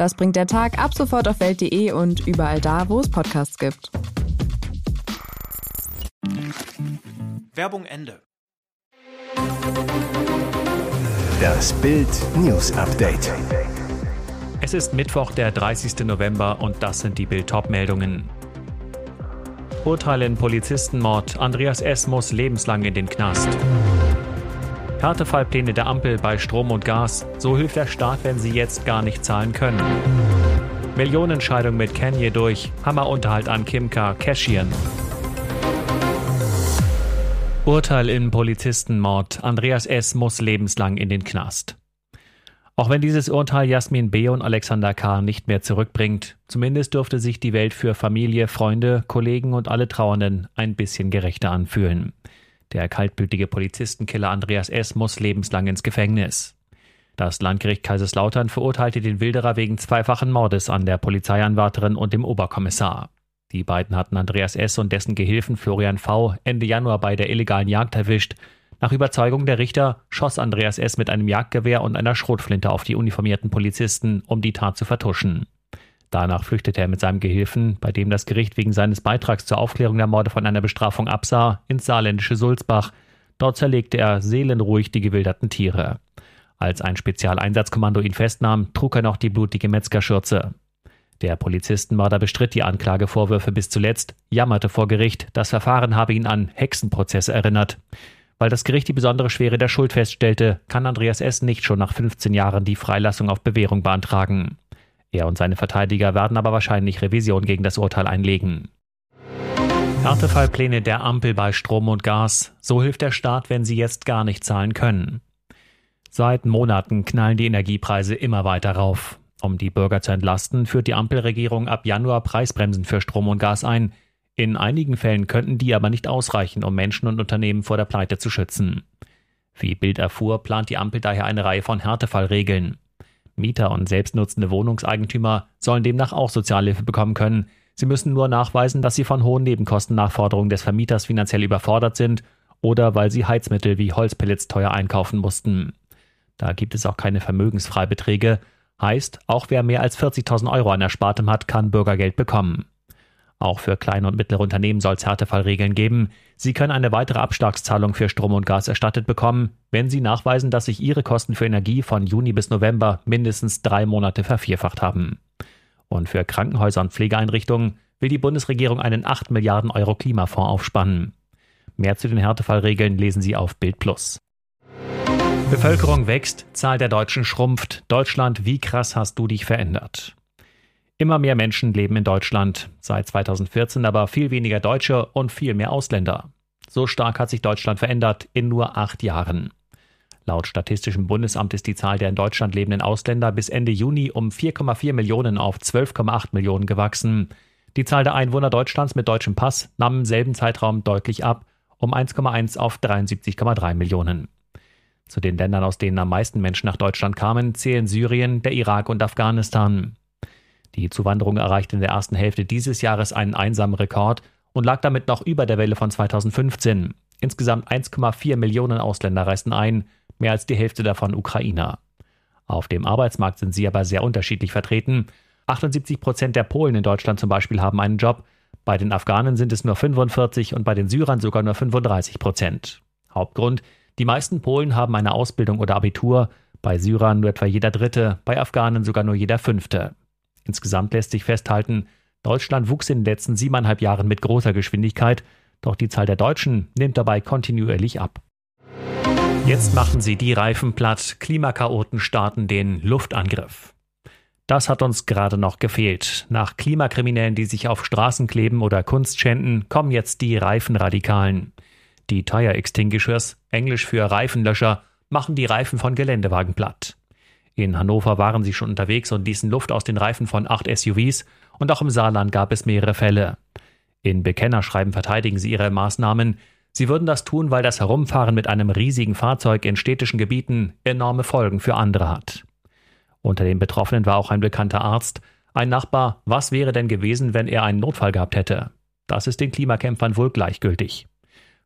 Das bringt der Tag ab sofort auf welt.de und überall da, wo es Podcasts gibt. Werbung Ende. Das Bild News Update. Es ist Mittwoch, der 30. November und das sind die Bild-Top-Meldungen. Urteil in Polizistenmord. Andreas S. muss lebenslang in den Knast. Härtefallpläne der Ampel bei Strom und Gas. So hilft der Staat, wenn sie jetzt gar nicht zahlen können. Millionenscheidung mit Kanye durch. Hammerunterhalt an Kimka. Cashieren. Urteil im Polizistenmord. Andreas S. muss lebenslang in den Knast. Auch wenn dieses Urteil Jasmin B. und Alexander K. nicht mehr zurückbringt, zumindest dürfte sich die Welt für Familie, Freunde, Kollegen und alle Trauernden ein bisschen gerechter anfühlen. Der kaltblütige Polizistenkiller Andreas S. muss lebenslang ins Gefängnis. Das Landgericht Kaiserslautern verurteilte den Wilderer wegen zweifachen Mordes an der Polizeianwärterin und dem Oberkommissar. Die beiden hatten Andreas S. und dessen Gehilfen Florian V. Ende Januar bei der illegalen Jagd erwischt. Nach Überzeugung der Richter schoss Andreas S. mit einem Jagdgewehr und einer Schrotflinte auf die uniformierten Polizisten, um die Tat zu vertuschen. Danach flüchtete er mit seinem Gehilfen, bei dem das Gericht wegen seines Beitrags zur Aufklärung der Morde von einer Bestrafung absah, ins saarländische Sulzbach. Dort zerlegte er seelenruhig die gewilderten Tiere. Als ein Spezialeinsatzkommando ihn festnahm, trug er noch die blutige Metzgerschürze. Der Polizistenmörder bestritt die Anklagevorwürfe bis zuletzt, jammerte vor Gericht, das Verfahren habe ihn an Hexenprozesse erinnert. Weil das Gericht die besondere Schwere der Schuld feststellte, kann Andreas S. nicht schon nach 15 Jahren die Freilassung auf Bewährung beantragen. Er und seine Verteidiger werden aber wahrscheinlich Revision gegen das Urteil einlegen. Härtefallpläne der Ampel bei Strom und Gas. So hilft der Staat, wenn sie jetzt gar nicht zahlen können. Seit Monaten knallen die Energiepreise immer weiter rauf. Um die Bürger zu entlasten, führt die Ampelregierung ab Januar Preisbremsen für Strom und Gas ein. In einigen Fällen könnten die aber nicht ausreichen, um Menschen und Unternehmen vor der Pleite zu schützen. Wie Bild erfuhr, plant die Ampel daher eine Reihe von Härtefallregeln. Mieter und selbstnutzende Wohnungseigentümer sollen demnach auch Sozialhilfe bekommen können. Sie müssen nur nachweisen, dass sie von hohen Nebenkostennachforderungen des Vermieters finanziell überfordert sind oder weil sie Heizmittel wie Holzpellets teuer einkaufen mussten. Da gibt es auch keine Vermögensfreibeträge. Heißt, auch wer mehr als 40.000 Euro an Erspartem hat, kann Bürgergeld bekommen. Auch für kleine und mittlere Unternehmen soll es Härtefallregeln geben. Sie können eine weitere Abschlagszahlung für Strom und Gas erstattet bekommen, wenn Sie nachweisen, dass sich Ihre Kosten für Energie von Juni bis November mindestens drei Monate vervierfacht haben. Und für Krankenhäuser und Pflegeeinrichtungen will die Bundesregierung einen 8 Milliarden Euro Klimafonds aufspannen. Mehr zu den Härtefallregeln lesen Sie auf Bild Plus. Bevölkerung wächst, Zahl der Deutschen schrumpft. Deutschland, wie krass hast du dich verändert? Immer mehr Menschen leben in Deutschland, seit 2014 aber viel weniger Deutsche und viel mehr Ausländer. So stark hat sich Deutschland verändert in nur acht Jahren. Laut Statistischem Bundesamt ist die Zahl der in Deutschland lebenden Ausländer bis Ende Juni um 4,4 Millionen auf 12,8 Millionen gewachsen. Die Zahl der Einwohner Deutschlands mit deutschem Pass nahm im selben Zeitraum deutlich ab, um 1,1 auf 73,3 Millionen. Zu den Ländern, aus denen am meisten Menschen nach Deutschland kamen, zählen Syrien, der Irak und Afghanistan. Die Zuwanderung erreichte in der ersten Hälfte dieses Jahres einen einsamen Rekord und lag damit noch über der Welle von 2015. Insgesamt 1,4 Millionen Ausländer reisten ein, mehr als die Hälfte davon Ukrainer. Auf dem Arbeitsmarkt sind sie aber sehr unterschiedlich vertreten. 78 Prozent der Polen in Deutschland zum Beispiel haben einen Job. Bei den Afghanen sind es nur 45 und bei den Syrern sogar nur 35 Prozent. Hauptgrund: Die meisten Polen haben eine Ausbildung oder Abitur, bei Syrern nur etwa jeder Dritte, bei Afghanen sogar nur jeder Fünfte. Insgesamt lässt sich festhalten, Deutschland wuchs in den letzten siebeneinhalb Jahren mit großer Geschwindigkeit, doch die Zahl der Deutschen nimmt dabei kontinuierlich ab. Jetzt machen sie die Reifen platt, Klimakaoten starten den Luftangriff. Das hat uns gerade noch gefehlt. Nach Klimakriminellen, die sich auf Straßen kleben oder Kunst schänden, kommen jetzt die Reifenradikalen. Die Tire Extinguishers, englisch für Reifenlöscher, machen die Reifen von Geländewagen platt. In Hannover waren sie schon unterwegs und ließen Luft aus den Reifen von acht SUVs und auch im Saarland gab es mehrere Fälle. In Bekennerschreiben verteidigen sie ihre Maßnahmen. Sie würden das tun, weil das Herumfahren mit einem riesigen Fahrzeug in städtischen Gebieten enorme Folgen für andere hat. Unter den Betroffenen war auch ein bekannter Arzt. Ein Nachbar, was wäre denn gewesen, wenn er einen Notfall gehabt hätte? Das ist den Klimakämpfern wohl gleichgültig.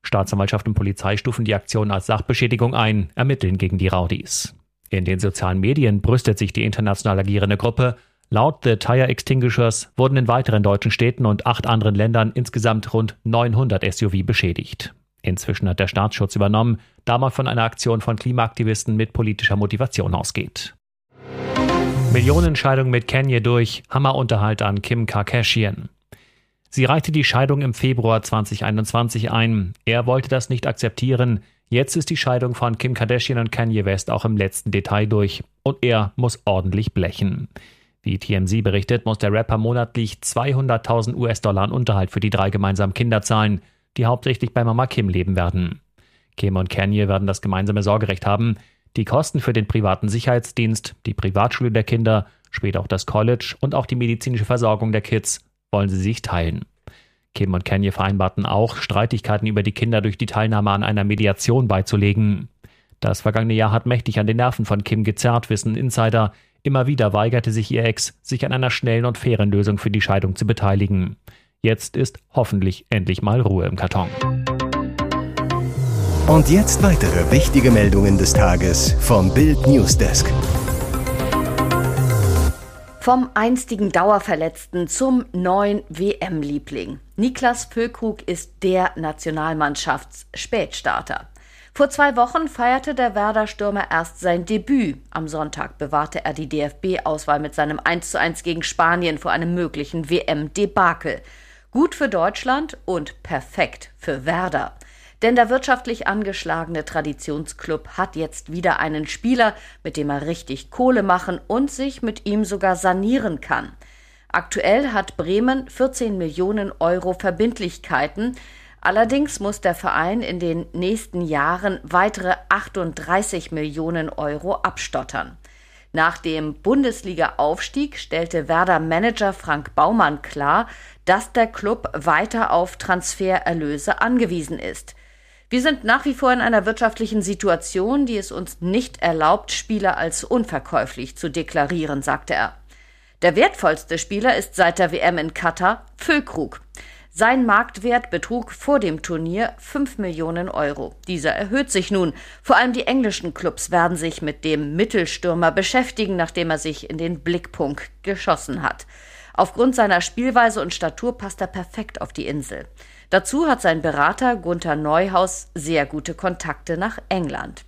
Staatsanwaltschaft und Polizei stufen die Aktion als Sachbeschädigung ein, ermitteln gegen die Rowdies. In den sozialen Medien brüstet sich die international agierende Gruppe. Laut The Tire Extinguishers wurden in weiteren deutschen Städten und acht anderen Ländern insgesamt rund 900 SUV beschädigt. Inzwischen hat der Staatsschutz übernommen, da man von einer Aktion von Klimaaktivisten mit politischer Motivation ausgeht. Millionenscheidung mit Kanye durch, Hammerunterhalt an Kim Kardashian. Sie reichte die Scheidung im Februar 2021 ein. Er wollte das nicht akzeptieren. Jetzt ist die Scheidung von Kim Kardashian und Kanye West auch im letzten Detail durch. Und er muss ordentlich blechen. Wie TMZ berichtet, muss der Rapper monatlich 200.000 US-Dollar an Unterhalt für die drei gemeinsamen Kinder zahlen, die hauptsächlich bei Mama Kim leben werden. Kim und Kanye werden das gemeinsame Sorgerecht haben. Die Kosten für den privaten Sicherheitsdienst, die Privatschule der Kinder, später auch das College und auch die medizinische Versorgung der Kids wollen sie sich teilen. Kim und Kanye vereinbarten auch, Streitigkeiten über die Kinder durch die Teilnahme an einer Mediation beizulegen. Das vergangene Jahr hat mächtig an den Nerven von Kim gezerrt, wissen Insider. Immer wieder weigerte sich ihr Ex, sich an einer schnellen und fairen Lösung für die Scheidung zu beteiligen. Jetzt ist hoffentlich endlich mal Ruhe im Karton. Und jetzt weitere wichtige Meldungen des Tages vom Bild Newsdesk. Vom einstigen Dauerverletzten zum neuen WM-Liebling. Niklas Füllkrug ist der Nationalmannschafts-Spätstarter. Vor zwei Wochen feierte der Werder-Stürmer erst sein Debüt. Am Sonntag bewahrte er die DFB-Auswahl mit seinem 1:1 gegen Spanien vor einem möglichen WM-Debakel. Gut für Deutschland und perfekt für Werder. Denn der wirtschaftlich angeschlagene Traditionsclub hat jetzt wieder einen Spieler, mit dem er richtig Kohle machen und sich mit ihm sogar sanieren kann. Aktuell hat Bremen 14 Millionen Euro Verbindlichkeiten. Allerdings muss der Verein in den nächsten Jahren weitere 38 Millionen Euro abstottern. Nach dem Bundesliga-Aufstieg stellte Werder-Manager Frank Baumann klar, dass der Club weiter auf Transfererlöse angewiesen ist. Wir sind nach wie vor in einer wirtschaftlichen Situation, die es uns nicht erlaubt, Spieler als unverkäuflich zu deklarieren, sagte er. Der wertvollste Spieler ist seit der WM in Katar Füllkrug. Sein Marktwert betrug vor dem Turnier 5 Millionen Euro. Dieser erhöht sich nun. Vor allem die englischen Clubs werden sich mit dem Mittelstürmer beschäftigen, nachdem er sich in den Blickpunkt geschossen hat. Aufgrund seiner Spielweise und Statur passt er perfekt auf die Insel. Dazu hat sein Berater Gunther Neuhaus sehr gute Kontakte nach England.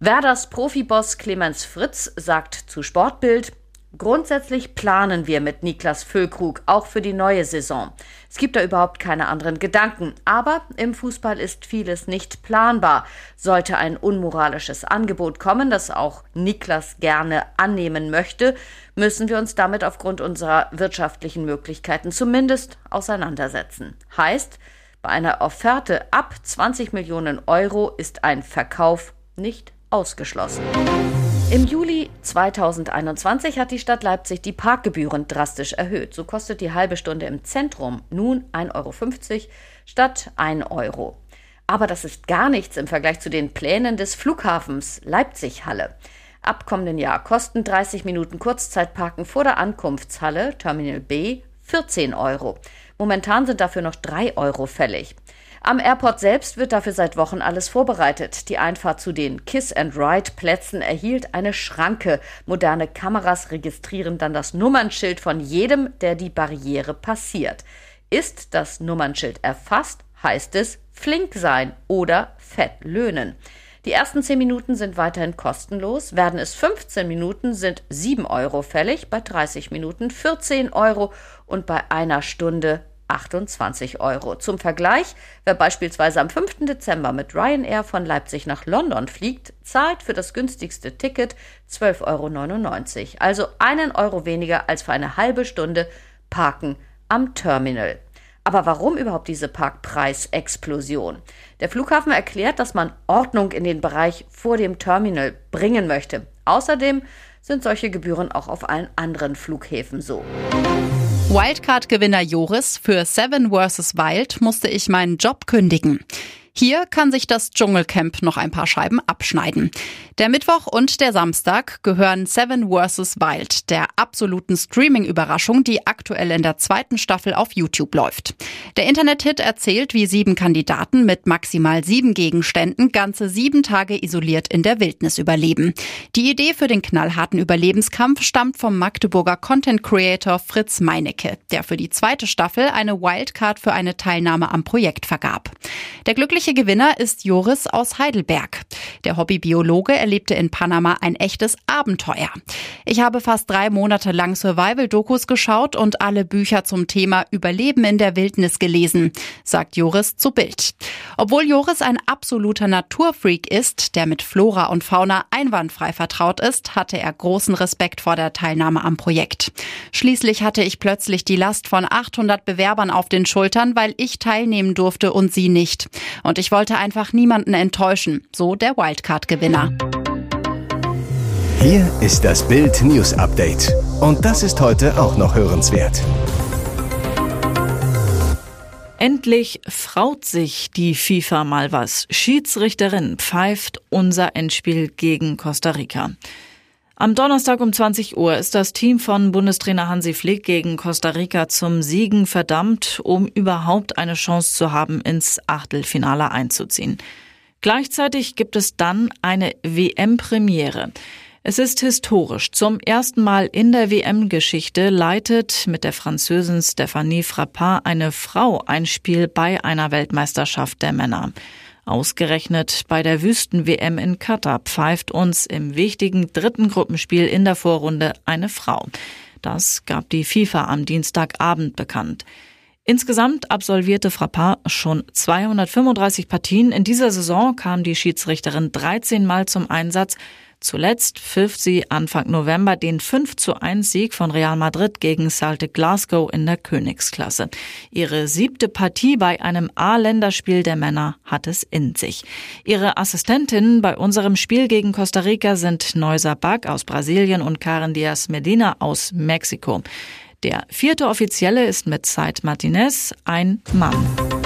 Werders Profiboss Clemens Fritz sagt zu Sportbild, Grundsätzlich planen wir mit Niklas Füllkrug auch für die neue Saison. Es gibt da überhaupt keine anderen Gedanken. Aber im Fußball ist vieles nicht planbar. Sollte ein unmoralisches Angebot kommen, das auch Niklas gerne annehmen möchte, müssen wir uns damit aufgrund unserer wirtschaftlichen Möglichkeiten zumindest auseinandersetzen. Heißt, bei einer Offerte ab 20 Millionen Euro ist ein Verkauf nicht ausgeschlossen. Im Juli 2021 hat die Stadt Leipzig die Parkgebühren drastisch erhöht. So kostet die halbe Stunde im Zentrum nun 1,50 Euro statt 1 Euro. Aber das ist gar nichts im Vergleich zu den Plänen des Flughafens Leipzig-Halle. Ab kommenden Jahr kosten 30 Minuten Kurzzeitparken vor der Ankunftshalle Terminal B 14 Euro. Momentan sind dafür noch 3 Euro fällig. Am Airport selbst wird dafür seit Wochen alles vorbereitet. Die Einfahrt zu den Kiss-and-Ride-Plätzen erhielt eine Schranke. Moderne Kameras registrieren dann das Nummernschild von jedem, der die Barriere passiert. Ist das Nummernschild erfasst, heißt es flink sein oder fett löhnen. Die ersten 10 Minuten sind weiterhin kostenlos. Werden es 15 Minuten, sind 7 Euro fällig, bei 30 Minuten 14 Euro und bei einer Stunde 28 Euro. Zum Vergleich, wer beispielsweise am 5. Dezember mit Ryanair von Leipzig nach London fliegt, zahlt für das günstigste Ticket 12,99 Euro. Also einen Euro weniger als für eine halbe Stunde Parken am Terminal. Aber warum überhaupt diese Parkpreisexplosion? Der Flughafen erklärt, dass man Ordnung in den Bereich vor dem Terminal bringen möchte. Außerdem sind solche Gebühren auch auf allen anderen Flughäfen so. Wildcard-Gewinner Joris für Seven vs. Wild musste ich meinen Job kündigen. Hier kann sich das Dschungelcamp noch ein paar Scheiben abschneiden. Der Mittwoch und der Samstag gehören Seven vs. Wild, der absoluten Streaming-Überraschung, die aktuell in der zweiten Staffel auf YouTube läuft. Der Internethit erzählt, wie sieben Kandidaten mit maximal sieben Gegenständen ganze sieben Tage isoliert in der Wildnis überleben. Die Idee für den knallharten Überlebenskampf stammt vom Magdeburger Content Creator Fritz Meinecke, der für die zweite Staffel eine Wildcard für eine Teilnahme am Projekt vergab. Der glückliche mögliche Gewinner ist Joris aus Heidelberg. Der Hobbybiologe erlebte in Panama ein echtes Abenteuer. Ich habe fast drei Monate lang Survival-Dokus geschaut und alle Bücher zum Thema Überleben in der Wildnis gelesen, sagt Joris zu Bild. Obwohl Joris ein absoluter Naturfreak ist, der mit Flora und Fauna einwandfrei vertraut ist, hatte er großen Respekt vor der Teilnahme am Projekt. Schließlich hatte ich plötzlich die Last von 800 Bewerbern auf den Schultern, weil ich teilnehmen durfte und sie nicht. Und und ich wollte einfach niemanden enttäuschen, so der Wildcard-Gewinner. Hier ist das Bild News Update. Und das ist heute auch noch hörenswert. Endlich fraut sich die FIFA mal was. Schiedsrichterin pfeift unser Endspiel gegen Costa Rica. Am Donnerstag um 20 Uhr ist das Team von Bundestrainer Hansi Flick gegen Costa Rica zum Siegen verdammt, um überhaupt eine Chance zu haben, ins Achtelfinale einzuziehen. Gleichzeitig gibt es dann eine WM-Premiere. Es ist historisch. Zum ersten Mal in der WM-Geschichte leitet mit der Französin Stephanie Frappard eine Frau ein Spiel bei einer Weltmeisterschaft der Männer. Ausgerechnet bei der Wüsten-WM in Katar pfeift uns im wichtigen dritten Gruppenspiel in der Vorrunde eine Frau. Das gab die FIFA am Dienstagabend bekannt. Insgesamt absolvierte Frappard schon 235 Partien. In dieser Saison kam die Schiedsrichterin 13 Mal zum Einsatz. Zuletzt pfiff sie Anfang November den 5 zu 1 Sieg von Real Madrid gegen Celtic Glasgow in der Königsklasse. Ihre siebte Partie bei einem A-Länderspiel der Männer hat es in sich. Ihre Assistentinnen bei unserem Spiel gegen Costa Rica sind Neusa Bag aus Brasilien und Karen Diaz Medina aus Mexiko. Der vierte Offizielle ist mit Said Martinez ein Mann.